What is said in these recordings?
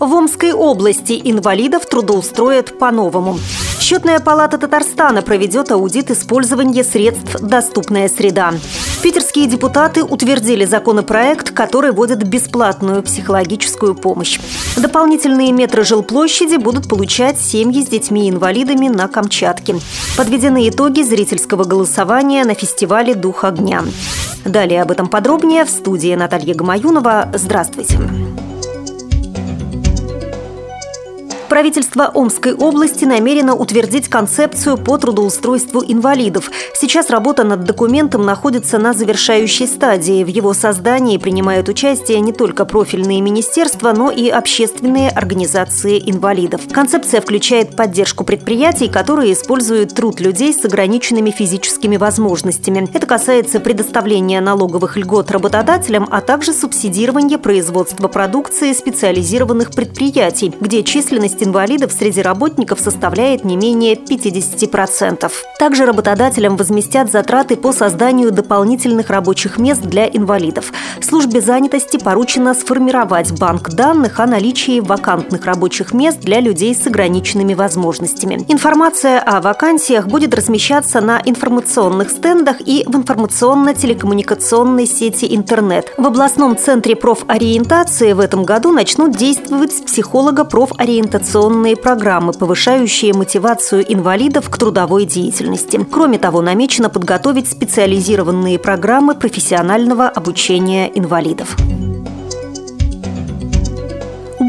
В Омской области инвалидов трудоустроят по-новому. Счетная палата Татарстана проведет аудит использования средств «Доступная среда». Питерские депутаты утвердили законопроект, который вводит бесплатную психологическую помощь. Дополнительные метры жилплощади будут получать семьи с детьми-инвалидами на Камчатке. Подведены итоги зрительского голосования на фестивале «Дух огня». Далее об этом подробнее в студии Наталья Гамаюнова. Здравствуйте. Правительство Омской области намерено утвердить концепцию по трудоустройству инвалидов. Сейчас работа над документом находится на завершающей стадии. В его создании принимают участие не только профильные министерства, но и общественные организации инвалидов. Концепция включает поддержку предприятий, которые используют труд людей с ограниченными физическими возможностями. Это касается предоставления налоговых льгот работодателям, а также субсидирования производства продукции специализированных предприятий, где численность численность инвалидов среди работников составляет не менее 50%. Также работодателям возместят затраты по созданию дополнительных рабочих мест для инвалидов. Службе занятости поручено сформировать банк данных о наличии вакантных рабочих мест для людей с ограниченными возможностями. Информация о вакансиях будет размещаться на информационных стендах и в информационно-телекоммуникационной сети интернет. В областном центре профориентации в этом году начнут действовать психолого-профориентационные информационные программы, повышающие мотивацию инвалидов к трудовой деятельности. Кроме того, намечено подготовить специализированные программы профессионального обучения инвалидов.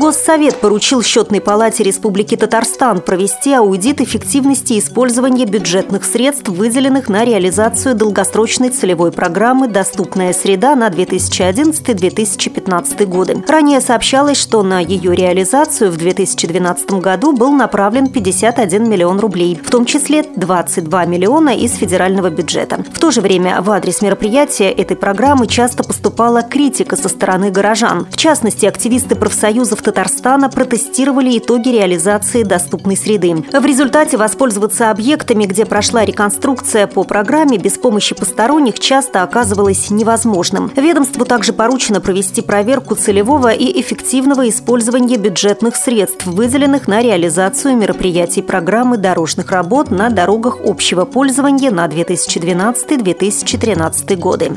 Госсовет поручил Счетной палате Республики Татарстан провести аудит эффективности использования бюджетных средств, выделенных на реализацию долгосрочной целевой программы «Доступная среда» на 2011-2015 годы. Ранее сообщалось, что на ее реализацию в 2012 году был направлен 51 миллион рублей, в том числе 22 миллиона из федерального бюджета. В то же время в адрес мероприятия этой программы часто поступала критика со стороны горожан. В частности, активисты профсоюзов Татарстана протестировали итоги реализации доступной среды. В результате воспользоваться объектами, где прошла реконструкция по программе без помощи посторонних, часто оказывалось невозможным. Ведомству также поручено провести проверку целевого и эффективного использования бюджетных средств, выделенных на реализацию мероприятий программы дорожных работ на дорогах общего пользования на 2012-2013 годы.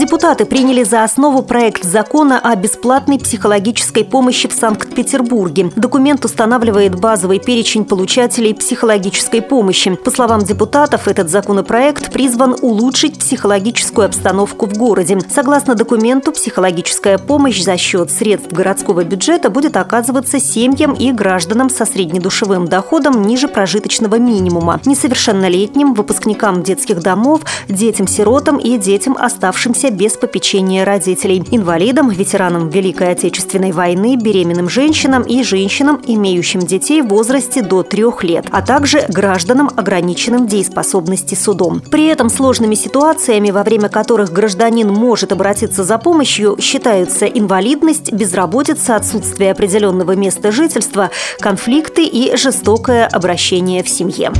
Депутаты приняли за основу проект закона о бесплатной психологической помощи в Санкт-Петербурге. Документ устанавливает базовый перечень получателей психологической помощи. По словам депутатов, этот законопроект призван улучшить психологическую обстановку в городе. Согласно документу, психологическая помощь за счет средств городского бюджета будет оказываться семьям и гражданам со среднедушевым доходом ниже прожиточного минимума, несовершеннолетним, выпускникам детских домов, детям-сиротам и детям, оставшимся без попечения родителей, инвалидам, ветеранам Великой Отечественной войны, беременным женщинам и женщинам, имеющим детей в возрасте до трех лет, а также гражданам, ограниченным дееспособности судом. При этом сложными ситуациями, во время которых гражданин может обратиться за помощью, считаются инвалидность, безработица, отсутствие определенного места жительства, конфликты и жестокое обращение в семье.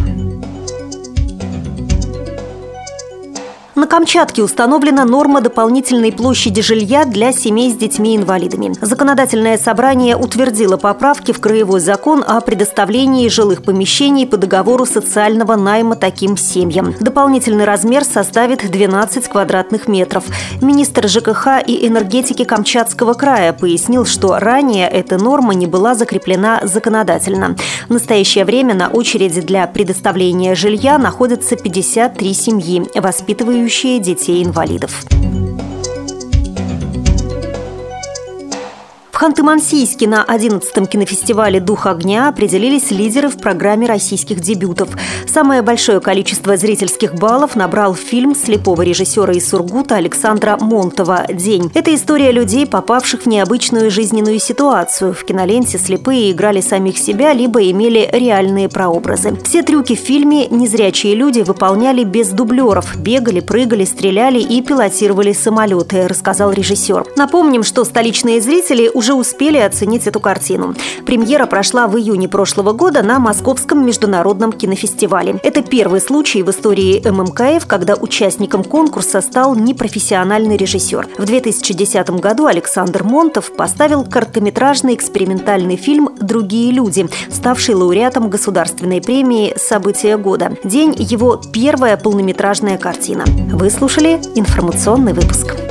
На Камчатке установлена норма дополнительной площади жилья для семей с детьми-инвалидами. Законодательное собрание утвердило поправки в Краевой закон о предоставлении жилых помещений по договору социального найма таким семьям. Дополнительный размер составит 12 квадратных метров. Министр ЖКХ и энергетики Камчатского края пояснил, что ранее эта норма не была закреплена законодательно. В настоящее время на очереди для предоставления жилья находятся 53 семьи, воспитывающие воспитывающие детей-инвалидов. Ханты-Мансийске на 11-м кинофестивале «Дух огня» определились лидеры в программе российских дебютов. Самое большое количество зрительских баллов набрал фильм слепого режиссера из Сургута Александра Монтова «День». Это история людей, попавших в необычную жизненную ситуацию. В киноленте слепые играли самих себя, либо имели реальные прообразы. Все трюки в фильме незрячие люди выполняли без дублеров. Бегали, прыгали, стреляли и пилотировали самолеты, рассказал режиссер. Напомним, что столичные зрители уже уже успели оценить эту картину. Премьера прошла в июне прошлого года на Московском международном кинофестивале. Это первый случай в истории ММКФ, когда участником конкурса стал непрофессиональный режиссер. В 2010 году Александр Монтов поставил короткометражный экспериментальный фильм «Другие люди», ставший лауреатом государственной премии «События года». День – его первая полнометражная картина. Вы слушали информационный выпуск.